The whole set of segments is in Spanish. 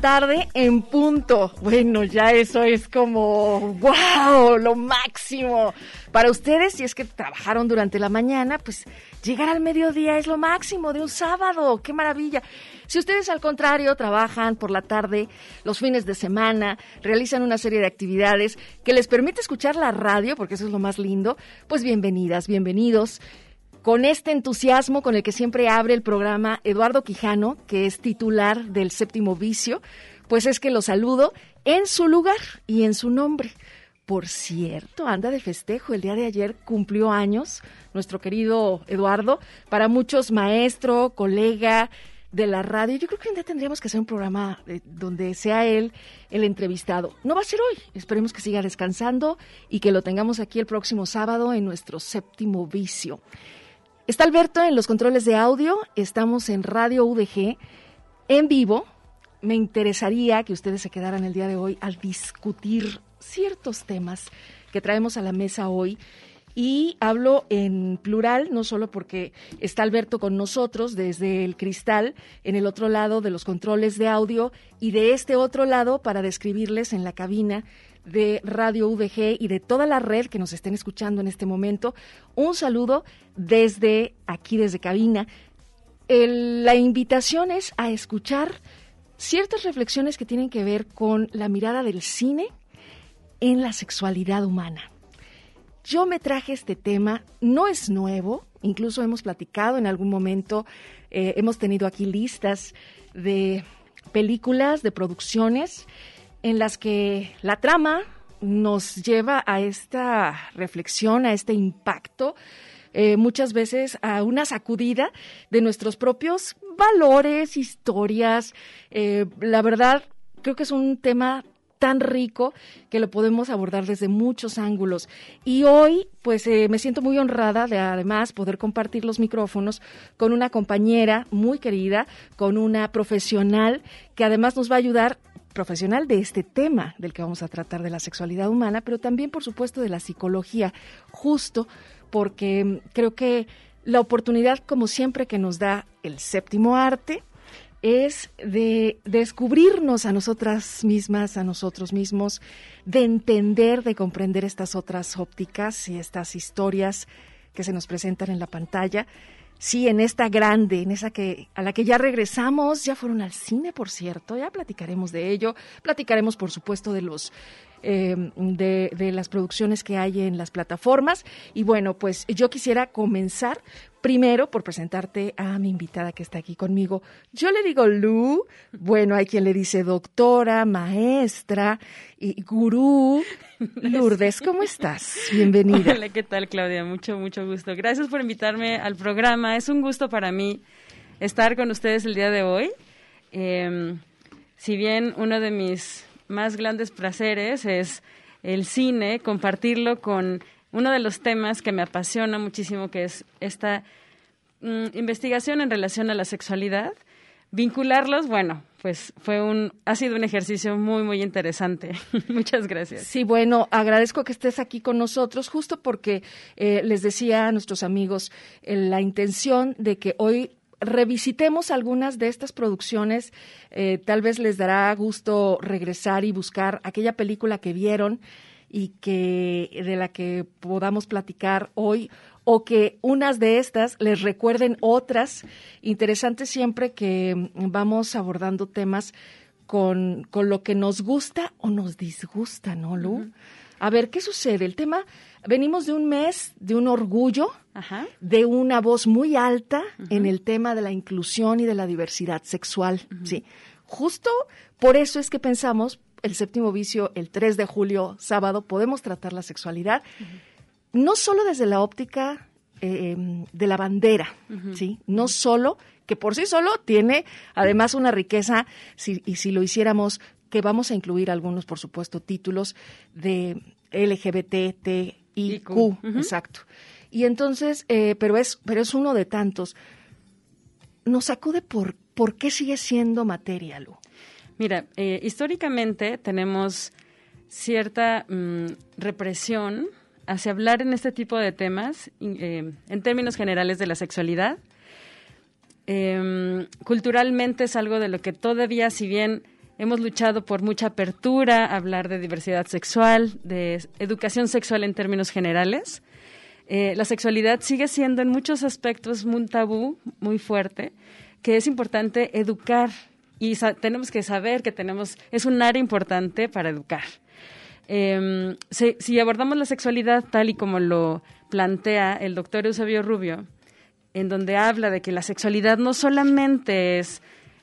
Tarde en punto. Bueno, ya eso es como, wow, lo máximo. Para ustedes, si es que trabajaron durante la mañana, pues llegar al mediodía es lo máximo de un sábado. ¡Qué maravilla! Si ustedes al contrario trabajan por la tarde, los fines de semana, realizan una serie de actividades que les permite escuchar la radio, porque eso es lo más lindo, pues bienvenidas, bienvenidos con este entusiasmo con el que siempre abre el programa Eduardo Quijano, que es titular del séptimo vicio, pues es que lo saludo en su lugar y en su nombre. Por cierto, anda de festejo. El día de ayer cumplió años nuestro querido Eduardo. Para muchos, maestro, colega de la radio. Yo creo que un día tendríamos que hacer un programa eh, donde sea él el entrevistado. No va a ser hoy. Esperemos que siga descansando y que lo tengamos aquí el próximo sábado en nuestro séptimo vicio. Está Alberto en los controles de audio, estamos en Radio UDG en vivo. Me interesaría que ustedes se quedaran el día de hoy al discutir ciertos temas que traemos a la mesa hoy. Y hablo en plural, no solo porque está Alberto con nosotros desde el cristal, en el otro lado de los controles de audio, y de este otro lado para describirles en la cabina de Radio VG y de toda la red que nos estén escuchando en este momento. Un saludo desde aquí, desde cabina. la invitación es a escuchar ciertas reflexiones que tienen que ver con la mirada del cine en la sexualidad humana. Yo me traje este tema, no es nuevo, incluso hemos platicado en algún momento, eh, hemos tenido aquí listas de películas, de producciones en las que la trama nos lleva a esta reflexión, a este impacto, eh, muchas veces a una sacudida de nuestros propios valores, historias. Eh, la verdad, creo que es un tema tan rico que lo podemos abordar desde muchos ángulos. Y hoy, pues eh, me siento muy honrada de además poder compartir los micrófonos con una compañera muy querida, con una profesional que además nos va a ayudar profesional de este tema del que vamos a tratar de la sexualidad humana, pero también, por supuesto, de la psicología, justo porque mm, creo que la oportunidad, como siempre, que nos da el séptimo arte es de descubrirnos a nosotras mismas, a nosotros mismos, de entender, de comprender estas otras ópticas y estas historias que se nos presentan en la pantalla Sí, en esta grande, en esa que a la que ya regresamos, ya fueron al cine, por cierto, ya platicaremos de ello, platicaremos por supuesto de los eh, de, de, las producciones que hay en las plataformas. Y bueno, pues yo quisiera comenzar primero por presentarte a mi invitada que está aquí conmigo. Yo le digo Lu, bueno, hay quien le dice doctora, maestra y gurú. Lourdes, ¿cómo estás? Bienvenida. Hola, ¿qué tal, Claudia? Mucho, mucho gusto. Gracias por invitarme al programa. Es un gusto para mí estar con ustedes el día de hoy. Eh, si bien uno de mis más grandes placeres es el cine, compartirlo con uno de los temas que me apasiona muchísimo, que es esta mm, investigación en relación a la sexualidad. Vincularlos, bueno, pues fue un, ha sido un ejercicio muy, muy interesante. Muchas gracias. Sí, bueno, agradezco que estés aquí con nosotros, justo porque eh, les decía a nuestros amigos eh, la intención de que hoy revisitemos algunas de estas producciones. Eh, tal vez les dará gusto regresar y buscar aquella película que vieron y que de la que podamos platicar hoy o que unas de estas les recuerden otras. Interesante siempre que vamos abordando temas con, con lo que nos gusta o nos disgusta, ¿no, Lu? A ver, ¿qué sucede? El tema, venimos de un mes de un orgullo, de una voz muy alta en el tema de la inclusión y de la diversidad sexual, sí. Justo por eso es que pensamos, el séptimo vicio, el 3 de julio, sábado, podemos tratar la sexualidad, no solo desde la óptica eh, de la bandera, ¿sí? No solo, que por sí solo tiene además una riqueza, si, y si lo hiciéramos, que vamos a incluir algunos, por supuesto, títulos de LGBTIQ, exacto. Y entonces, eh, pero, es, pero es uno de tantos. Nos sacude por, por qué sigue siendo materia, Lu. Mira, eh, históricamente tenemos cierta mm, represión hacia hablar en este tipo de temas, eh, en términos generales de la sexualidad. Em, culturalmente es algo de lo que todavía, si bien hemos luchado por mucha apertura, hablar de diversidad sexual, de educación sexual en términos generales, eh, la sexualidad sigue siendo en muchos aspectos un tabú muy fuerte, que es importante educar y tenemos que saber que tenemos, es un área importante para educar. Em, si, abordamos la sexualidad tal y como lo plantea el doctor Eusebio Rubio, en donde habla de que la sexualidad no solamente es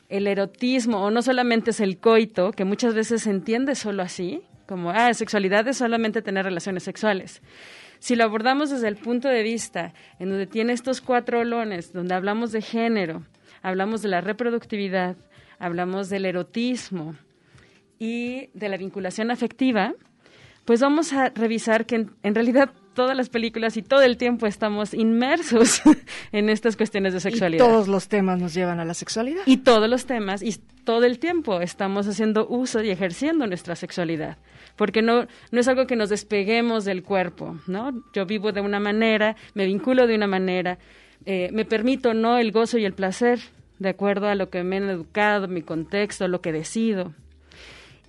el erotismo o no solamente es el coito, que muchas veces se entiende solo así, como, ah, sexualidad es solamente tener relaciones sexuales. Si lo abordamos desde el punto de vista en donde tiene estos cuatro olones, donde hablamos de género, hablamos de la reproductividad, hablamos del erotismo y de la vinculación afectiva, pues vamos a revisar que en, realidad todas las películas y todo el tiempo estamos inmersos en estas cuestiones de sexualidad. Y todos los temas nos llevan a la sexualidad. Y todos los temas y todo el tiempo estamos haciendo uso y ejerciendo nuestra sexualidad. Porque no, no es algo que nos despeguemos del cuerpo, ¿no? Yo vivo de una manera, me vinculo de una manera, eh, me permito no el gozo y el placer de acuerdo a lo que me han educado, mi contexto, lo que decido.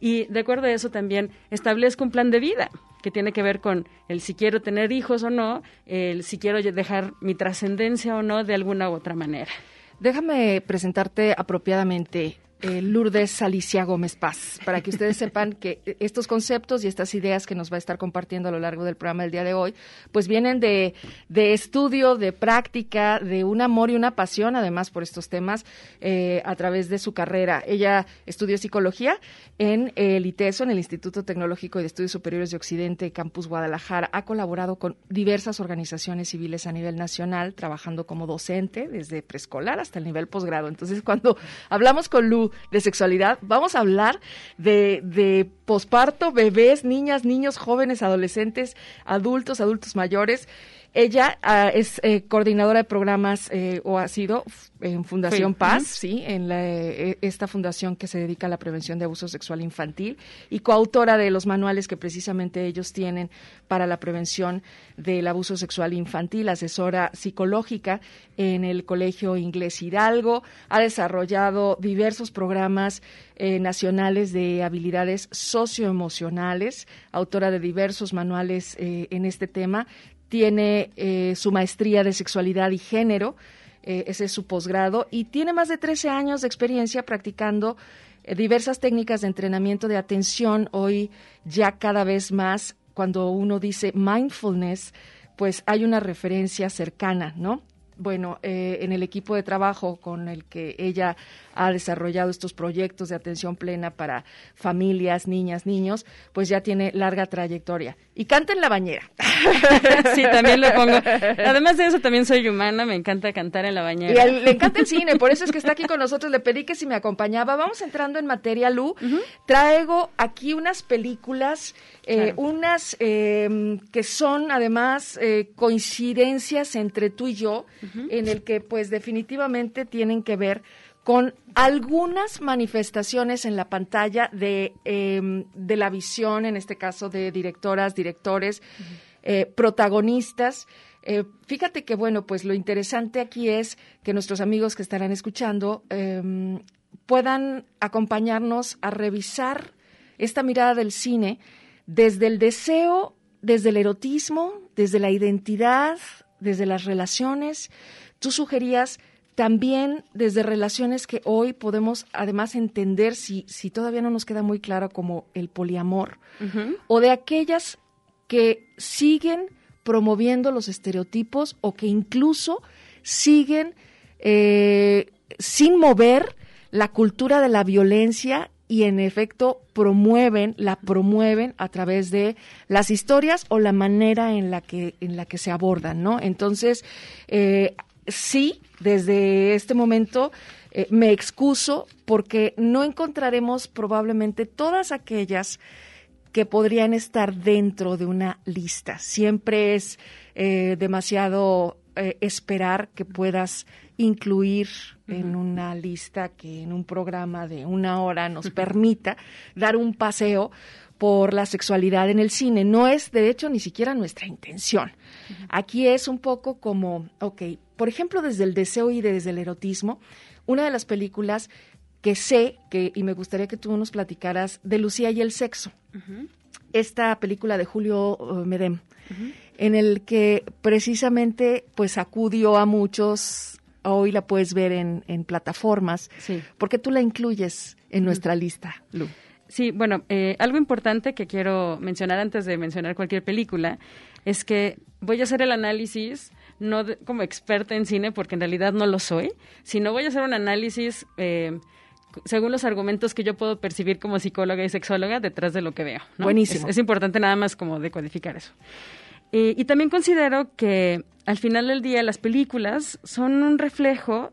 Y de acuerdo a eso también establezco un plan de vida que tiene que ver con el si quiero tener hijos o no, el si quiero dejar mi trascendencia o no de alguna u otra manera. Déjame presentarte apropiadamente eh, Lourdes Alicia Gómez Paz, para que ustedes sepan que estos conceptos y estas ideas que nos va a estar compartiendo a lo largo del programa del día de hoy, pues vienen de, estudio, de práctica, de un amor y una pasión, además, por estos temas eh, a través de su carrera. Ella estudió psicología en el ITESO, en el Instituto Tecnológico de Estudios Superiores de Occidente, Campus Guadalajara. Ha colaborado con diversas organizaciones civiles a nivel nacional, trabajando como docente desde preescolar hasta el nivel posgrado. Entonces, cuando hablamos con Lu de sexualidad, vamos a hablar de, de posparto, bebés, niñas, niños, jóvenes, adolescentes, adultos, adultos mayores. Ella ah, es eh, coordinadora de programas eh, o ha sido en Fundación Paz, sí, en eh, esta fundación que se dedica a la prevención de abuso sexual infantil y coautora de los manuales que precisamente ellos tienen para la prevención del abuso sexual infantil, asesora psicológica en el Colegio Inglés Hidalgo, ha desarrollado diversos programas nacionales de habilidades socioemocionales, autora de diversos manuales en este tema tiene eh, su maestría de sexualidad y género, eh, ese es su posgrado, y tiene más de 13 años de experiencia practicando eh, diversas técnicas de entrenamiento de atención. Hoy ya cada vez más, cuando uno dice mindfulness, pues hay una referencia cercana, ¿no? Bueno, eh, en el equipo de trabajo con el que ella ha desarrollado estos proyectos de atención plena para familias, niñas, niños, pues ya tiene larga trayectoria. Y canta en la bañera. sí, también lo pongo. Además de eso, también soy humana, me encanta cantar en la bañera. Y le encanta el cine, por eso es que está aquí con nosotros. Le pedí que si me acompañaba. Vamos entrando en materia, Lu. Traigo aquí unas películas, eh, unas eh, que son además coincidencias entre tú y yo en el que pues definitivamente tienen que ver con algunas manifestaciones en la pantalla de, em, de la visión, en este caso de directoras, directores, eh, protagonistas. Eh, fíjate que, bueno, pues lo interesante aquí es que nuestros amigos que estarán escuchando em, puedan acompañarnos a revisar esta mirada del cine desde el deseo, desde el erotismo, desde la identidad, desde las relaciones. Tú sugerías también desde relaciones que hoy podemos además entender si, si todavía no nos queda muy claro como el poliamor, o de aquellas que siguen promoviendo los estereotipos o que incluso siguen eh, sin mover la cultura de la violencia y en efecto promueven, la promueven a través de las historias o la manera en la que, en la que se abordan, ¿no? Entonces, eh, sí, desde este momento eh, me excuso porque no encontraremos probablemente todas aquellas que podrían estar dentro de una lista. Siempre es eh, demasiado esperar que puedas incluir en una lista que en un programa de una hora nos permita dar un paseo por la sexualidad en el cine. No es, de hecho, ni siquiera nuestra intención. Aquí es un poco como, ok, por ejemplo, desde el deseo y desde el erotismo, una de las películas que sé que, y me gustaría que tú nos platicaras, de Lucía y el sexo. Esta película de Julio uh, Medem, en el que precisamente pues acudió a muchos, hoy la puedes ver en, en plataformas, Sí. porque tú la incluyes en nuestra lista, Lu. Sí, bueno, eh, algo importante que quiero mencionar antes de mencionar cualquier película es que voy a hacer el análisis no de- como experta en cine, porque en realidad no lo soy, sino voy a hacer un análisis eh, según los argumentos que yo puedo percibir como psicóloga y sexóloga detrás de lo que veo. ¿no? Buenísimo. Es, es importante nada más como decodificar eso. Eh, y también considero que al final del día las películas son un reflejo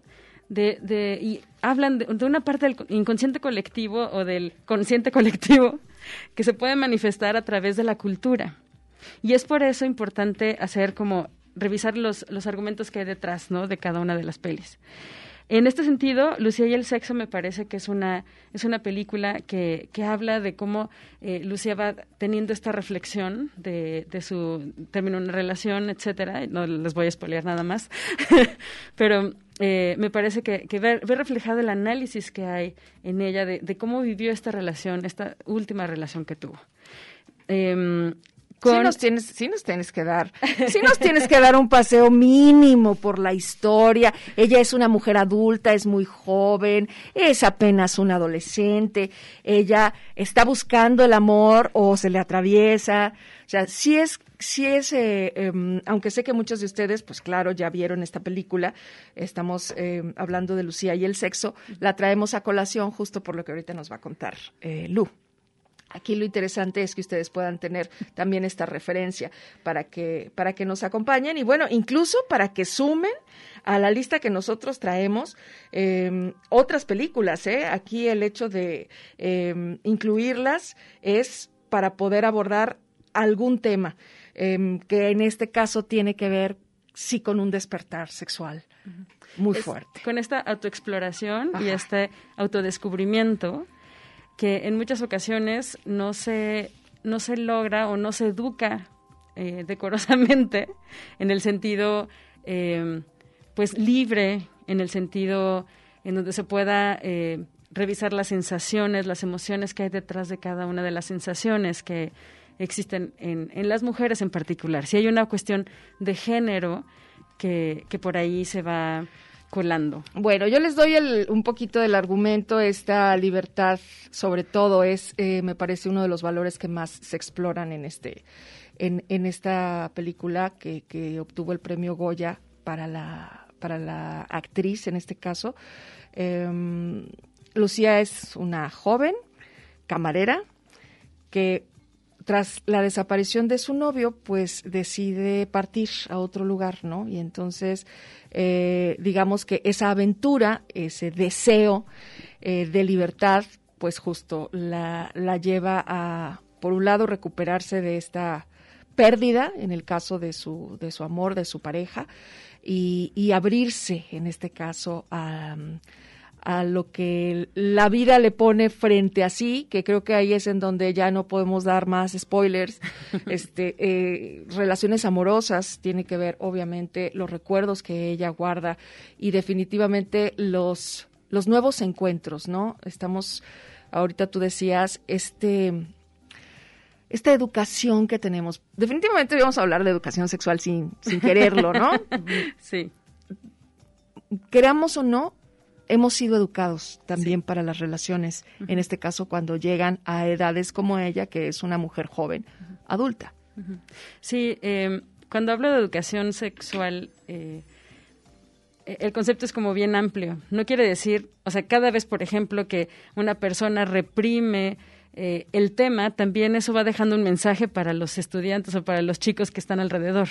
de, de y hablan de, de una parte del inconsciente colectivo o del consciente colectivo que se puede manifestar a través de la cultura. Y es por eso importante hacer como revisar los, los argumentos que hay detrás, ¿no? de cada una de las pelis. En este sentido, Lucía y el sexo me parece que es una, es una película que, que habla de cómo eh, Lucía va teniendo esta reflexión de, de su término una relación, etcétera. No les voy a spoilear nada más. Pero eh, me parece que, que ve, ve reflejado el análisis que hay en ella de, de cómo vivió esta relación, esta última relación que tuvo. Em, Sí con- nos tienes, sí nos tienes que dar, sí nos tienes que dar un paseo mínimo por la historia. Ella es una mujer adulta, es muy joven, es apenas una adolescente. Ella está buscando el amor o se le atraviesa. O sea, sí es, sí es, eh, em, aunque sé que muchos de ustedes, pues claro, ya vieron esta película. Estamos em, hablando de Lucía y el sexo. La traemos a colación justo por lo que ahorita nos va a contar eh, Lu. Aquí lo interesante es que ustedes puedan tener también esta referencia para que, para que nos acompañen y bueno, incluso para que sumen a la lista que nosotros traemos eh, otras películas. ¿eh? Aquí el hecho de eh, incluirlas es para poder abordar algún tema eh, que en este caso tiene que ver sí con un despertar sexual muy es fuerte. Con esta autoexploración y este autodescubrimiento que en muchas ocasiones no se, no se logra o no se educa eh, decorosamente en el sentido eh, pues libre, en el sentido en donde se pueda eh, revisar las sensaciones, las emociones que hay detrás de cada una de las sensaciones que existen en, en las mujeres en particular. Si hay una cuestión de género que, que por ahí se va colando. Bueno, yo les doy un poquito del argumento. Esta libertad, sobre todo, es, eh, me parece, uno de los valores que más se exploran en este, en, esta película que, que obtuvo el premio Goya para la, para la actriz, en este caso. Em, Lucía es una joven camarera que tras la desaparición de su novio, pues decide partir a otro lugar, ¿no? Y entonces, eh, digamos que esa aventura, ese deseo eh, de libertad, pues justo la, la lleva a, por un lado, recuperarse de esta pérdida, en el caso de su, de su amor, de su pareja, y, y abrirse, en este caso, a, a lo que la vida le pone frente a sí, que creo que ahí es en donde ya no podemos dar más spoilers. este, eh, relaciones amorosas tiene que ver, obviamente, los recuerdos que ella guarda y definitivamente los, los nuevos encuentros, ¿no? Estamos, ahorita tú decías, este esta educación que tenemos. Definitivamente vamos a hablar de educación sexual sin, sin quererlo, ¿no? sí. Queramos o no, hemos sido educados también para las relaciones, en este caso cuando llegan a edades como ella, que es una mujer joven, adulta. Sí, em, cuando hablo de educación sexual, eh, el concepto es como bien amplio. No quiere decir, o sea, cada vez, por ejemplo, que una persona reprime eh, el tema, también eso va dejando un mensaje para los estudiantes o para los chicos que están alrededor.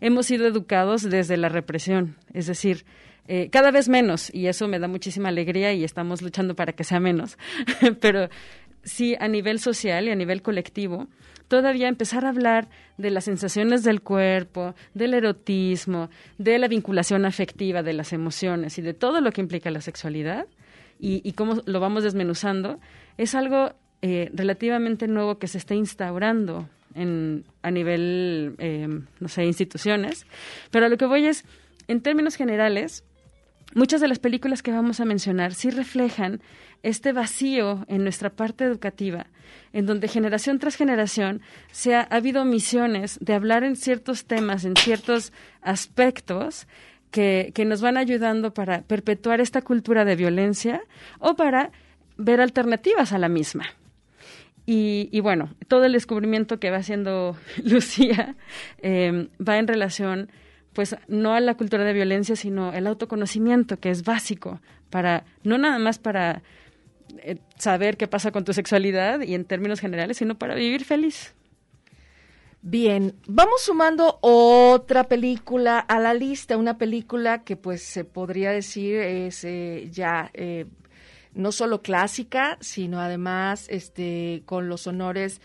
Hemos sido educados desde la represión, es decir, eh, cada vez menos, y eso me da muchísima alegría y estamos luchando para que sea menos, pero sí a nivel social y a nivel colectivo, todavía empezar a hablar de las sensaciones del cuerpo, del erotismo, de la vinculación afectiva, de las emociones y de todo lo que implica la sexualidad y, cómo lo vamos desmenuzando, es algo eh, relativamente nuevo que se está instaurando en, a nivel, eh, no sé, instituciones. Pero lo que voy es, en términos generales, muchas de las películas que vamos a mencionar sí reflejan este vacío en nuestra parte educativa, en donde generación tras generación se ha, habido misiones de hablar en ciertos temas, en ciertos aspectos que, que nos van ayudando para perpetuar esta cultura de violencia o para ver alternativas a la misma. Y, bueno, todo el descubrimiento que va haciendo Lucía eh, va en relación pues no a la cultura de violencia, sino el autoconocimiento, que es básico para, no nada más para eh, saber qué pasa con tu sexualidad y en términos generales, sino para vivir feliz. Bien, vamos sumando otra película a la lista, una película que pues se podría decir es eh, ya eh, no solo clásica, sino además este con los honores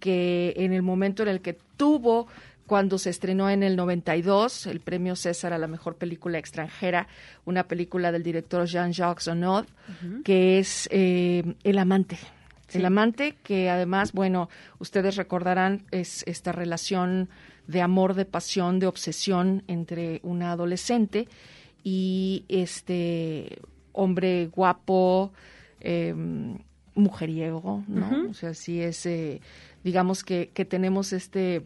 que en el momento en el que tuvo cuando se estrenó en el 92 el premio César a la mejor película extranjera, una película del director Jean-Jacques Onnod, que es eh, El amante. El amante, que además, bueno, ustedes recordarán, es esta relación de amor, de pasión, de obsesión entre una adolescente y este hombre guapo, em, mujeriego, ¿no? O sea, sí es, eh, digamos que, que tenemos este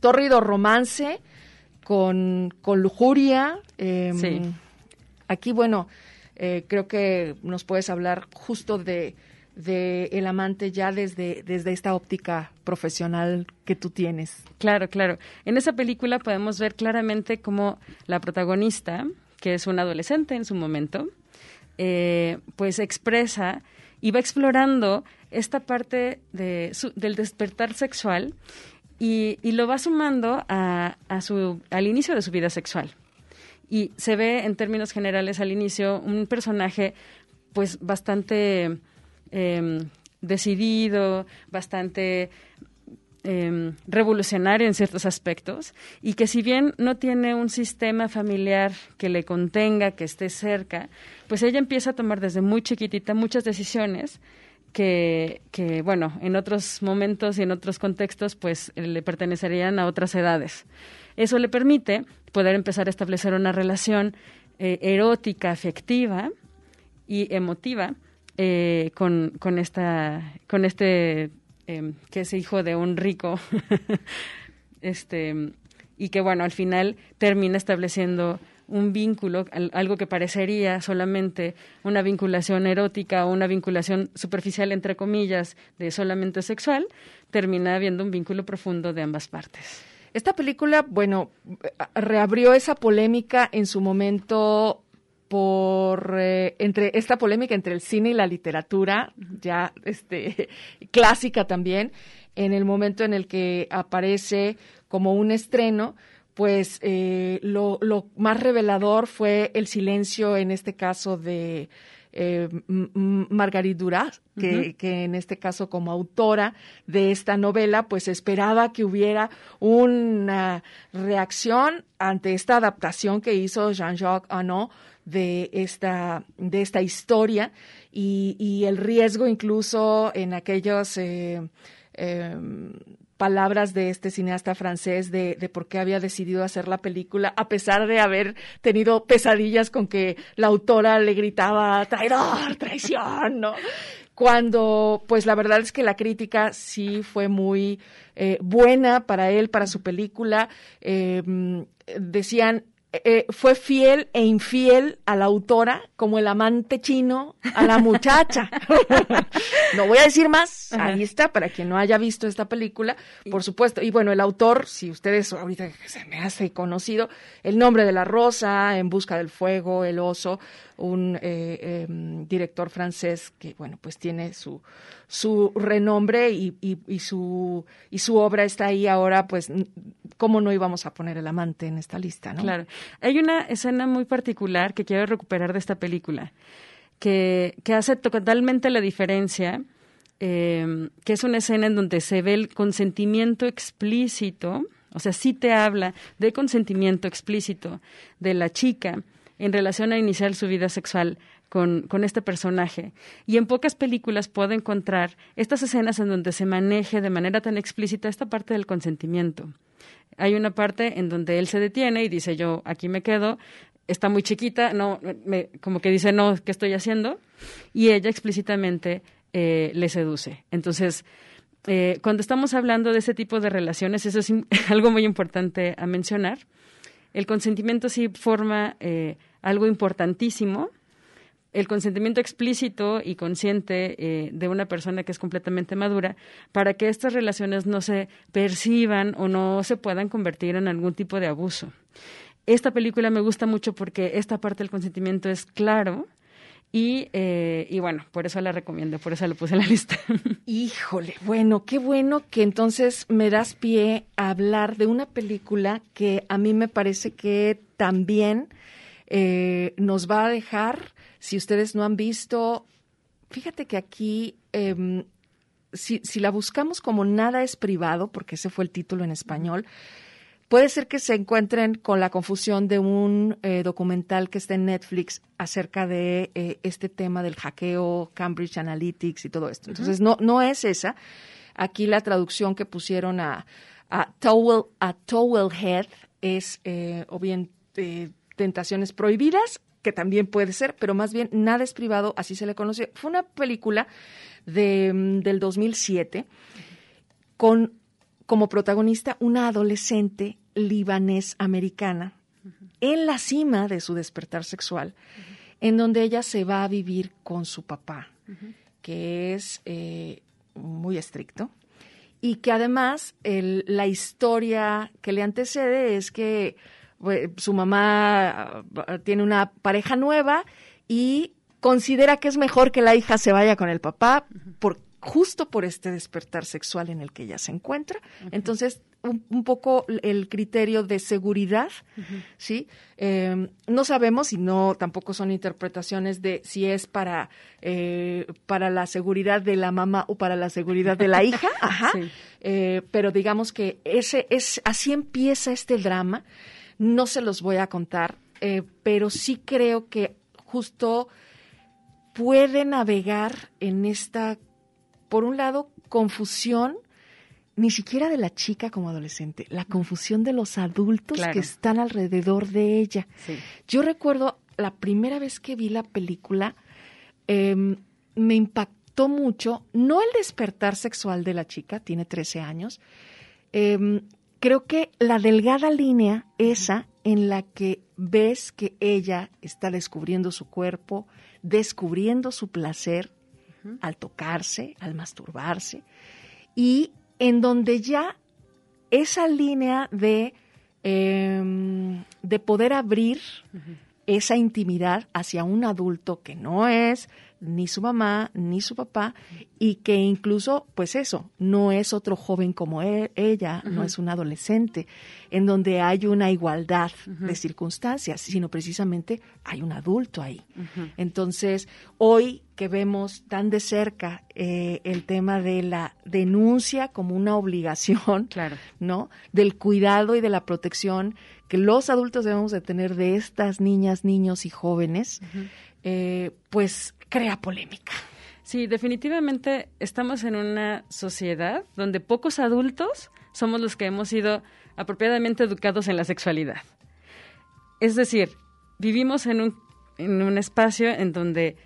torrido romance con, con lujuria. Em, Sí. Aquí, bueno, eh, creo que nos puedes hablar justo de, de el amante ya desde, desde esta óptica profesional que tú tienes. Claro, claro. En esa película podemos ver claramente cómo la protagonista, que es una adolescente en su momento, eh, pues expresa y va explorando esta parte de su- del despertar sexual y, y lo va sumando a, a su, al inicio de su vida sexual. Y se ve en términos generales al inicio un personaje pues bastante em, decidido, bastante em, revolucionario en ciertos aspectos y que si bien no tiene un sistema familiar que le contenga, que esté cerca, pues ella empieza a tomar desde muy chiquitita muchas decisiones que, que bueno, en otros momentos y en otros contextos pues le pertenecerían a otras edades. Eso le permite poder empezar a establecer una relación eh, erótica, afectiva y emotiva eh, con, con, esta, con este eh, que es hijo de un rico este y que bueno al final termina estableciendo un vínculo, al- algo que parecería solamente una vinculación erótica o una vinculación superficial, entre comillas, de solamente sexual, termina habiendo un vínculo profundo de ambas partes. Esta película, bueno, reabrió esa polémica en su momento por eh, entre esta polémica entre el cine y la literatura, ya este clásica también, en el momento en el que aparece como un estreno, pues eh, lo, lo más revelador fue el silencio en este caso de eh, M- M- Marguerite Duras, que, que en este caso como autora de esta novela, pues esperaba que hubiera una reacción ante esta adaptación que hizo Jean-Jacques Arnaud de esta, de esta historia y, el riesgo incluso en aquellos eh, em, palabras de este cineasta francés de, por qué había decidido hacer la película, a pesar de haber tenido pesadillas con que la autora le gritaba traidor, traición, ¿no? Cuando, pues la verdad es que la crítica sí fue muy eh, buena para él, para su película. Eh, decían, eh, fue fiel e infiel a la autora como el amante chino a la muchacha. no voy a decir más, ahí está, para quien no haya visto esta película, por supuesto. Y bueno, el autor, si ustedes ahorita se me hace conocido, El nombre de la rosa, En busca del fuego, El oso, un eh, em, director francés que, bueno, pues tiene su, su renombre y, y, su, y su obra está ahí ahora, pues, ¿cómo no íbamos a poner el amante en esta lista, no? Claro. Hay una escena muy particular que quiero recuperar de esta película, que, que hace totalmente la diferencia, em, que es una escena en donde se ve el consentimiento explícito, o sea, sí te habla de consentimiento explícito de la chica en relación a iniciar su vida sexual con, con, este personaje. Y en pocas películas puedo encontrar estas escenas en donde se maneje de manera tan explícita esta parte del consentimiento. Hay una parte en donde él se detiene y dice yo aquí me quedo, está muy chiquita, no, me, como que dice no, ¿qué estoy haciendo? Y ella explícitamente eh, le seduce. Entonces, eh, cuando estamos hablando de ese tipo de relaciones, eso es algo muy importante a mencionar. El consentimiento sí forma eh, algo importantísimo. El consentimiento explícito y consciente eh, de una persona que es completamente madura para que estas relaciones no se perciban o no se puedan convertir en algún tipo de abuso. Esta película me gusta mucho porque esta parte del consentimiento es claro, y, eh, y, bueno, por eso la recomiendo, por eso la puse en la lista. Híjole, bueno, qué bueno que entonces me das pie a hablar de una película que a mí me parece que también eh, nos va a dejar, si ustedes no han visto, fíjate que aquí, em, si, si la buscamos como Nada es privado, porque ese fue el título en español, Puede ser que se encuentren con la confusión de un eh, documental que está en Netflix acerca de eh, este tema del hackeo, Cambridge Analytics y todo esto. Entonces, no, no es esa. Aquí la traducción que pusieron a, a, towel, a Towel Head es, eh, o bien, Tentaciones Prohibidas, que también puede ser, pero más bien Nada es privado, así se le conoce. Fue una película de, mm, del 2007 con como protagonista una adolescente libanés americana en la cima de su despertar sexual, en donde ella se va a vivir con su papá, que es eh, muy estricto, y que además la historia que le antecede es que su mamá ah, tiene una pareja nueva y considera que es mejor que la hija se vaya con el papá por, justo por este despertar sexual en el que ella se encuentra. Entonces, un, poco el criterio de seguridad, ¿sí? Em, no sabemos y no tampoco son interpretaciones de si es para, eh, para la seguridad de la mamá o para la seguridad de la hija, ajá. Eh, pero digamos que ese es así empieza este drama. No se los voy a contar, eh, pero sí creo que justo puede navegar en esta, por un lado, confusión ni siquiera de la chica como adolescente, la confusión de los adultos que están alrededor de ella. Yo recuerdo la primera vez que vi la película, em, me impactó mucho, no el despertar sexual de la chica, tiene 13 años, em, creo que la delgada línea esa en la que ves que ella está descubriendo su cuerpo, descubriendo su placer al tocarse, al masturbarse, y en donde ya esa línea de, em, de poder abrir esa intimidad hacia un adulto que no es ni su mamá ni su papá y que incluso, pues eso, no es otro joven como e, ella, no es un adolescente, en donde hay una igualdad de circunstancias, sino precisamente hay un adulto ahí. Entonces, hoy que vemos tan de cerca eh, el tema de la denuncia como una obligación, claro. ¿no? Del cuidado y de la protección que los adultos debemos de tener de estas niñas, niños y jóvenes, eh, pues crea polémica. Sí, definitivamente estamos en una sociedad donde pocos adultos somos los que hemos sido apropiadamente educados en la sexualidad. Es decir, vivimos en un, en un espacio en donde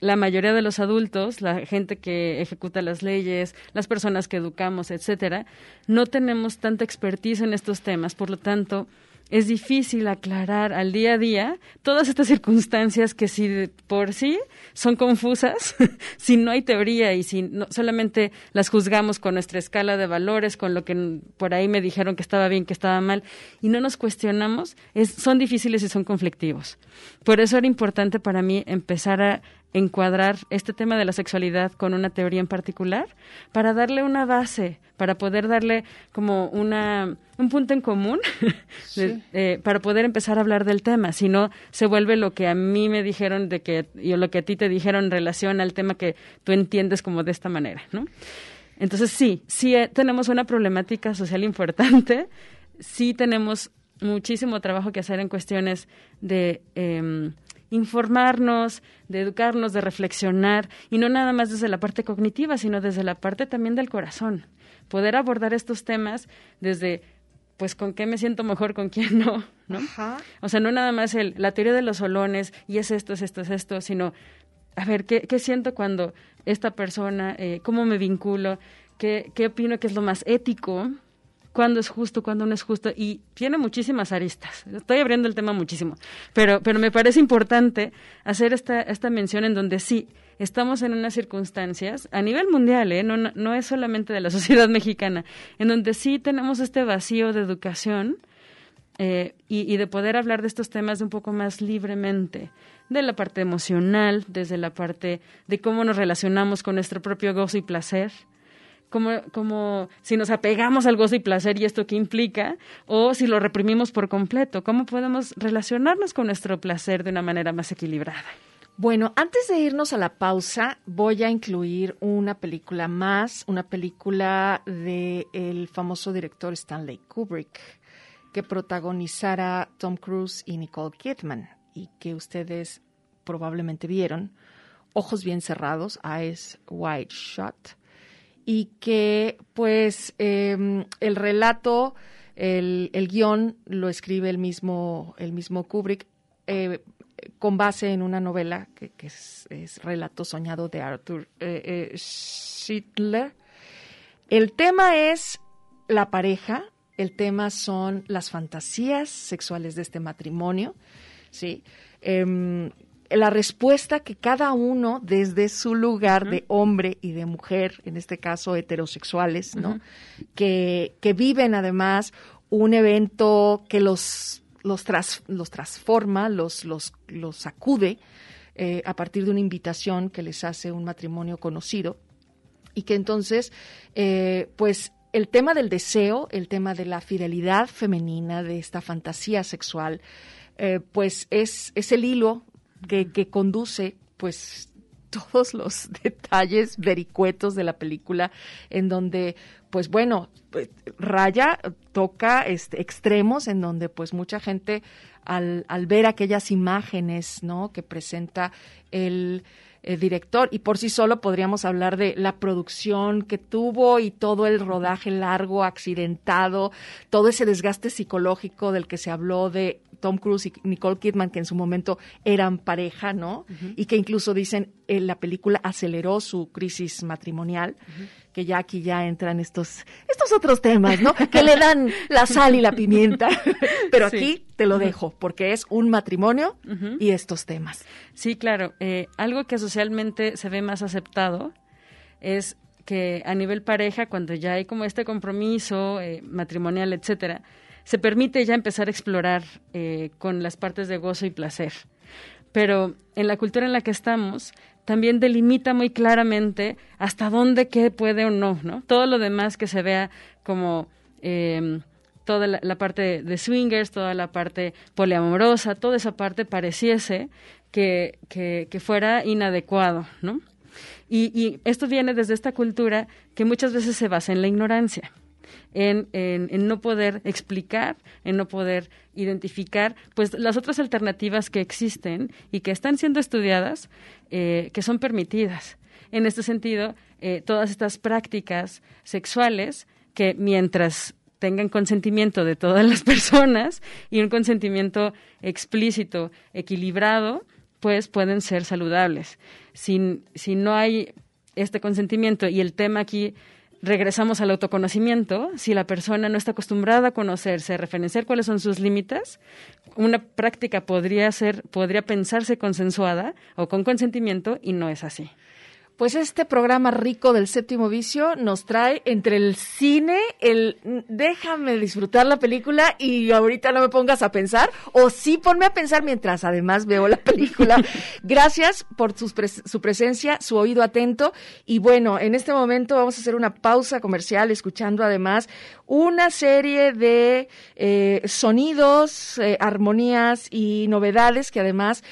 la mayoría de los adultos, la gente que ejecuta las leyes, las personas que educamos, etcétera, no tenemos tanta expertise en estos temas, por lo tanto, es difícil aclarar al día a día todas estas circunstancias que si por sí son confusas, si no hay teoría y si no, solamente las juzgamos con nuestra escala de valores, con lo que por ahí me dijeron que estaba bien, que estaba mal, y no nos cuestionamos, es, son difíciles y son conflictivos. Por eso era importante para mí empezar a encuadrar este tema de la sexualidad con una teoría en particular para darle una base, para poder darle como una un punto en común eh, para poder empezar a hablar del tema, si no se vuelve lo que a mí me dijeron de que y lo que a ti te dijeron en relación al tema que tú entiendes como de esta manera, ¿no? Entonces sí, sí eh, tenemos una problemática social importante, sí tenemos muchísimo trabajo que hacer en cuestiones de eh, informarnos, de educarnos, de reflexionar, y no nada más desde la parte cognitiva, sino desde la parte también del corazón. Poder abordar estos temas desde pues con qué me siento mejor, con quién no, ¿no? O sea, no nada más el, la teoría de los solones, y es esto, es esto, es esto, sino, a ver, ¿qué, qué siento cuando esta persona, eh, cómo me vinculo, qué, qué opino que es lo más ético, cuándo es justo, cuándo no es justo, y tiene muchísimas aristas. Estoy abriendo el tema muchísimo, pero, pero me parece importante hacer esta, esta mención en donde sí, estamos en unas circunstancias a nivel mundial, ¿eh? no, no es solamente de la sociedad mexicana, en donde sí tenemos este vacío de educación eh, y, de poder hablar de estos temas un poco más libremente, de la parte emocional, desde la parte de cómo nos relacionamos con nuestro propio gozo y placer, como, como si nos apegamos al gozo y placer y esto qué implica, o si lo reprimimos por completo, cómo podemos relacionarnos con nuestro placer de una manera más equilibrada. Bueno, antes de irnos a la pausa, voy a incluir una película más, una película del el famoso director Stanley Kubrick, que protagonizara Tom Cruise y Nicole Kidman, y que ustedes probablemente vieron, Ojos bien cerrados, Eyes Wide Shut, y que pues eh, el relato, el, el, guion lo escribe el mismo, el mismo Kubrick eh, con base en una novela que, es, es, Relato Soñado de Arthur eh, Schindler. El tema es la pareja, el tema son las fantasías sexuales de este matrimonio, ¿sí? La respuesta que cada uno desde su lugar de hombre y de mujer, en este caso heterosexuales, ¿no? que, que viven además un evento que los, los, tras, los transforma, los, los, los sacude eh, a partir de una invitación que les hace un matrimonio conocido. Y que entonces, eh, pues el tema del deseo, el tema de la fidelidad femenina, de esta fantasía sexual, eh, pues es, es el hilo que, conduce pues todos los detalles vericuetos de la película en donde pues bueno pues, Raya toca este, extremos en donde pues mucha gente al, al ver aquellas imágenes no que presenta el el director y por sí solo podríamos hablar de la producción que tuvo y todo el rodaje largo, accidentado, todo ese desgaste psicológico del que se habló de Tom Cruise y Nicole Kidman, que en su momento eran pareja, ¿no? Y que incluso dicen, en la película aceleró su crisis matrimonial, que ya aquí ya entran estos, estos otros temas, ¿no? que le dan la sal y la pimienta. Pero aquí te lo dejo, porque es un matrimonio y estos temas. Sí, claro. Eh, algo que socialmente se ve más aceptado es que a nivel pareja, cuando ya hay como este compromiso eh, matrimonial, etcétera, se permite ya empezar a explorar eh, con las partes de gozo y placer. Pero en la cultura en la que estamos, también delimita muy claramente hasta dónde qué puede o no, ¿no? Todo lo demás que se vea como eh, toda la, parte de swingers, toda la parte poliamorosa, toda esa parte pareciese que, que, fuera inadecuado, ¿no? Y, esto viene desde esta cultura que muchas veces se basa en la ignorancia en, en, no poder explicar, en no poder identificar, pues las otras alternativas que existen y que están siendo estudiadas, eh, que son permitidas. En este sentido, eh, todas estas prácticas sexuales que mientras tengan consentimiento de todas las personas y un consentimiento explícito, equilibrado, pues pueden ser saludables. Si, si no hay este consentimiento y el tema aquí regresamos al autoconocimiento, si la persona no está acostumbrada a conocerse, a referenciar cuáles son sus límites, una práctica podría ser, podría pensarse consensuada o con consentimiento y no es así. Pues este programa rico del séptimo vicio nos trae entre el cine, el déjame disfrutar la película y ahorita no me pongas a pensar, o sí ponme a pensar mientras además veo la película. Gracias por su, su presencia, su oído atento. Y bueno, en este momento vamos a hacer una pausa comercial escuchando además una serie de eh, sonidos, eh, armonías y novedades que además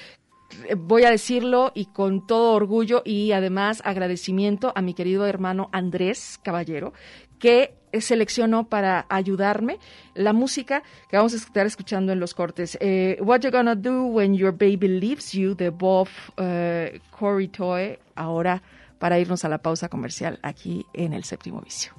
voy a decirlo y con todo orgullo y además agradecimiento a mi querido hermano Andrés Caballero, que seleccionó para ayudarme la música que vamos a estar escuchando en los cortes. Eh, What You Gonna Do When Your Baby Leaves You de Bob uh, Toy, ahora para irnos a la pausa comercial aquí en el séptimo vicio.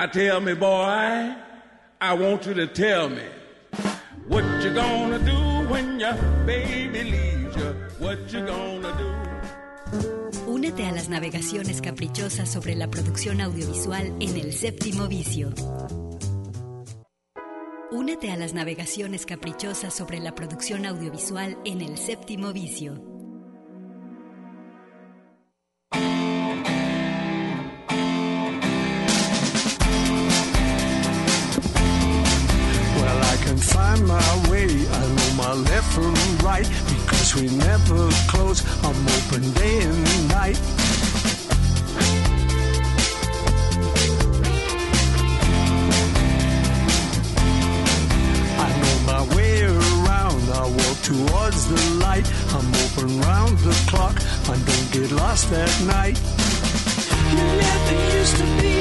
Now tell me, boy, I want you to tell me what you gonna do when your baby leaves you. What you gonna do? Únete a las navegaciones caprichosas sobre la producción audiovisual en el séptimo vicio. Únete a las navegaciones caprichosas sobre la producción audiovisual en el séptimo vicio. Find my way. I know my left from right because we never close. I'm open day and night. I know my way around. I walk towards the light. I'm open round the clock. I don't get lost at night. You never used to be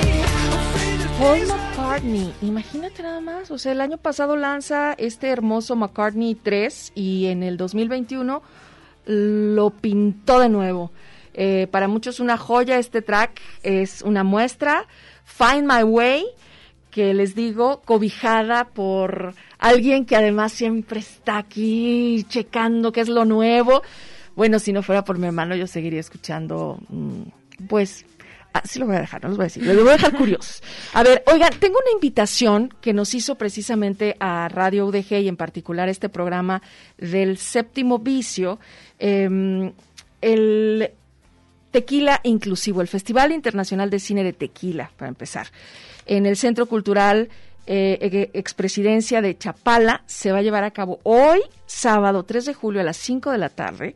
afraid of Paul McCartney, imagínate nada más, o sea, el año pasado lanza este hermoso McCartney 3 y en el 2021 lo pintó de nuevo. Eh, para muchos una joya este track, es una muestra, Find My Way, que les digo, cobijada por alguien que además siempre está aquí checando qué es lo nuevo. Bueno, si no fuera por mi hermano, yo seguiría escuchando, mm, pues, Así lo voy a dejar, no los voy a decir. Los voy a dejar curiosos. A ver, oigan, tengo una invitación que nos hizo precisamente a Radio UDG y en particular este programa del séptimo vicio. Em, el Tequila Inclusivo, el Festival Internacional de Cine de Tequila, para empezar. En el Centro Cultural eh, Expresidencia de Chapala se va a llevar a cabo hoy, sábado 3 de julio a las 5 de la tarde.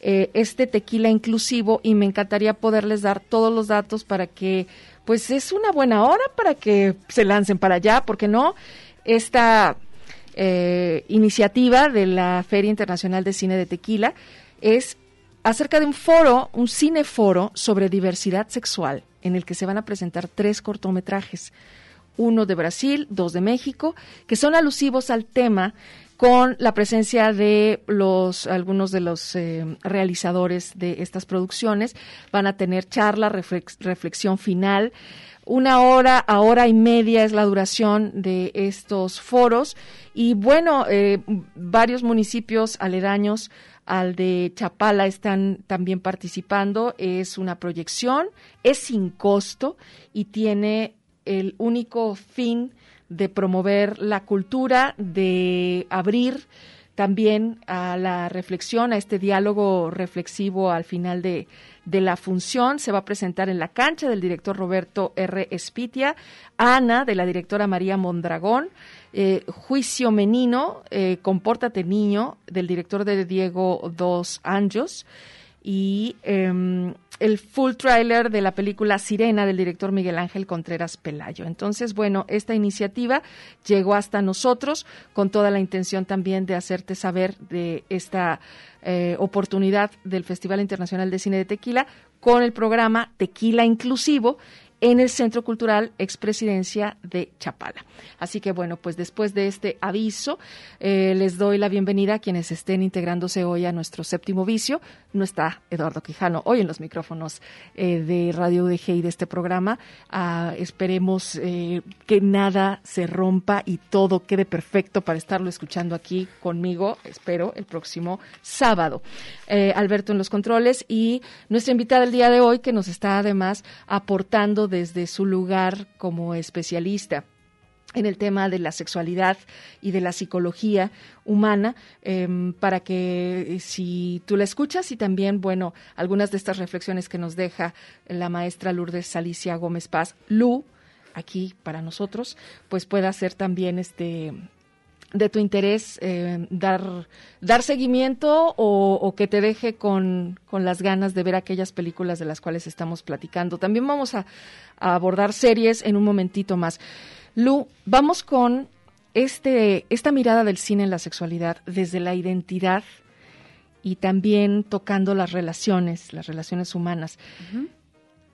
Eh, este tequila inclusivo y me encantaría poderles dar todos los datos para que, pues es una buena hora para que se lancen para allá, porque no, esta eh, iniciativa de la Feria Internacional de Cine de Tequila es acerca de un foro, un cineforo sobre diversidad sexual, en el que se van a presentar tres cortometrajes, uno de Brasil, dos de México, que son alusivos al tema con la presencia de los algunos de los eh, realizadores de estas producciones. Van a tener charla, reflexión final. Una hora a hora y media es la duración de estos foros y bueno, eh, varios municipios aledaños al de Chapala están también participando. Es una proyección, es sin costo y tiene el único fin de promover la cultura, de abrir también a la reflexión, a este diálogo reflexivo al final de, de la función. Se va a presentar en la cancha del director Roberto R. Espitia, Ana, de la directora María Mondragón, eh, Juicio Menino, eh, Compórtate Niño, del director de Diego Dos Anjos, y em, el full trailer de la película Sirena del director Miguel Ángel Contreras Pelayo. Entonces, bueno, esta iniciativa llegó hasta nosotros con toda la intención también de hacerte saber de esta eh, oportunidad del Festival Internacional de Cine de Tequila con el programa Tequila Inclusivo en el Centro Cultural Expresidencia de Chapala. Así que bueno, pues después de este aviso, eh, les doy la bienvenida a quienes estén integrándose hoy a nuestro séptimo vicio. No está Eduardo Quijano hoy en los micrófonos eh, de Radio UDG y de este programa. Ah, esperemos eh, que nada se rompa y todo quede perfecto para estarlo escuchando aquí conmigo, espero, el próximo sábado. Alberto en los controles y nuestra invitada el día de hoy que nos está además aportando desde su lugar como especialista en el tema de la sexualidad y de la psicología humana, em, para que eh, si tú la escuchas y también, bueno, algunas de estas reflexiones que nos deja la maestra Lourdes Salicia Gómez Paz, Lu, aquí para nosotros, pues pueda ser también este de tu interés eh, dar, dar seguimiento o, que te deje con, con, las ganas de ver aquellas películas de las cuales estamos platicando. También vamos a, abordar series en un momentito más. Lu, vamos con este, esta mirada del cine en la sexualidad desde la identidad y también tocando las relaciones, las relaciones humanas.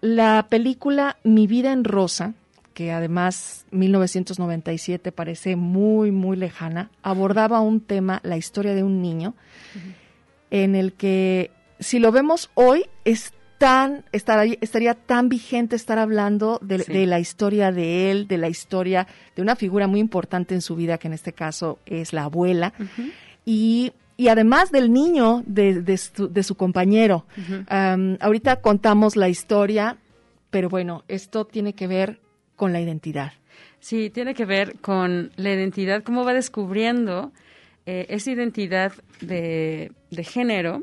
La película Mi vida en rosa, que además 1997 parece muy, muy lejana, abordaba un tema, la historia de un niño, en el que si lo vemos hoy es tan, estaría, estaría tan vigente estar hablando de, la historia de él, de la historia de una figura muy importante en su vida, que en este caso es la abuela, y y además del niño de, de, su, compañero. ahorita contamos la historia, pero bueno, esto tiene que ver con la identidad. Sí, tiene que ver con la identidad, cómo va descubriendo eh, esa identidad de, género,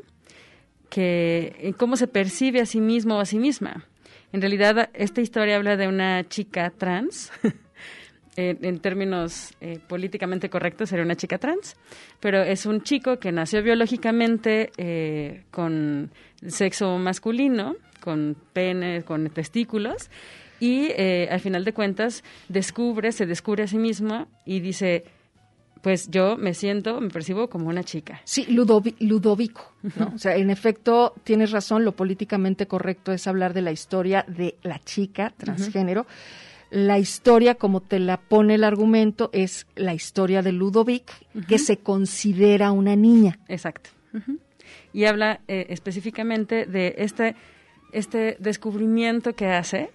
que cómo se percibe a sí mismo o a sí misma. En realidad, esta historia habla de una chica trans. en, términos eh, políticamente correctos sería una chica trans, pero es un chico que nació biológicamente eh, con sexo masculino, con pene, con testículos, y eh, al final de cuentas descubre, se descubre a sí mismo y dice, pues yo me siento, me percibo como una chica. Sí, Ludovico, ¿no? o sea, en efecto, tienes razón, lo políticamente correcto es hablar de la historia de la chica transgénero. La historia, como te la pone el argumento, es la historia de Ludovic, que se considera una niña. Exacto. Y habla eh, específicamente de este, este descubrimiento que hace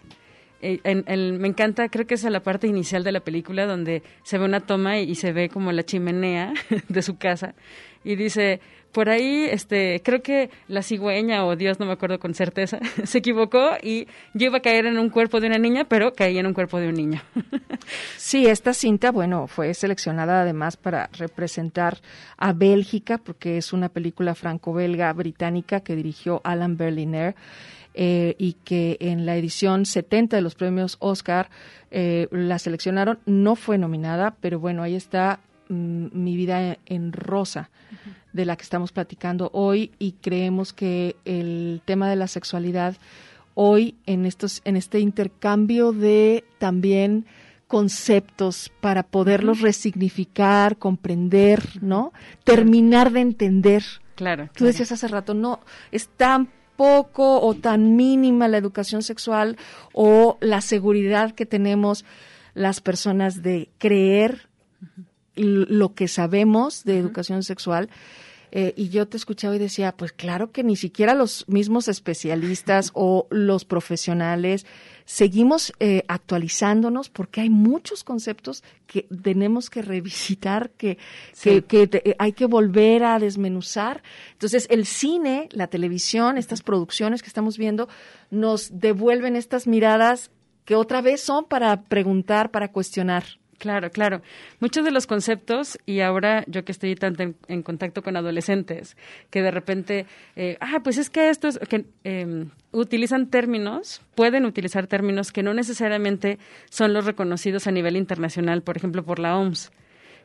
eh, me encanta, creo que es la parte inicial de la película donde se ve una toma y, se ve como la chimenea de su casa y dice, por ahí, este, creo que la cigüeña o Dios, no me acuerdo con certeza, se equivocó y yo iba a caer en un cuerpo de una niña, pero caí en un cuerpo de un niño. sí, esta cinta, bueno, fue seleccionada además para representar a Bélgica, porque es una película franco-belga británica que dirigió Alan Berliner eh, y que en la edición 70 de los premios Oscar eh, la seleccionaron. No fue nominada, pero bueno, ahí está mm, mi vida en rosa de la que estamos platicando hoy y creemos que el tema de la sexualidad hoy en estos en este intercambio de también conceptos para poderlos resignificar, comprender, ¿no? Terminar de entender. Claro. Tú decías hace rato, no, es tan poco o tan mínima la educación sexual o la seguridad que tenemos las personas de creer lo que sabemos de educación sexual. Eh, y yo te escuchaba y decía, pues claro que ni siquiera los mismos especialistas o los profesionales seguimos eh, actualizándonos porque hay muchos conceptos que tenemos que revisitar, que, que, eh, hay que volver a desmenuzar. Entonces, el cine, la televisión, estas producciones que estamos viendo, nos devuelven estas miradas que otra vez son para preguntar, para cuestionar. Claro, claro. Muchos de los conceptos, y ahora yo que estoy tanto en, contacto con adolescentes, que de repente, eh, ah, pues es que estos, que eh, utilizan términos, pueden utilizar términos que no necesariamente son los reconocidos a nivel internacional, por ejemplo, por la OMS.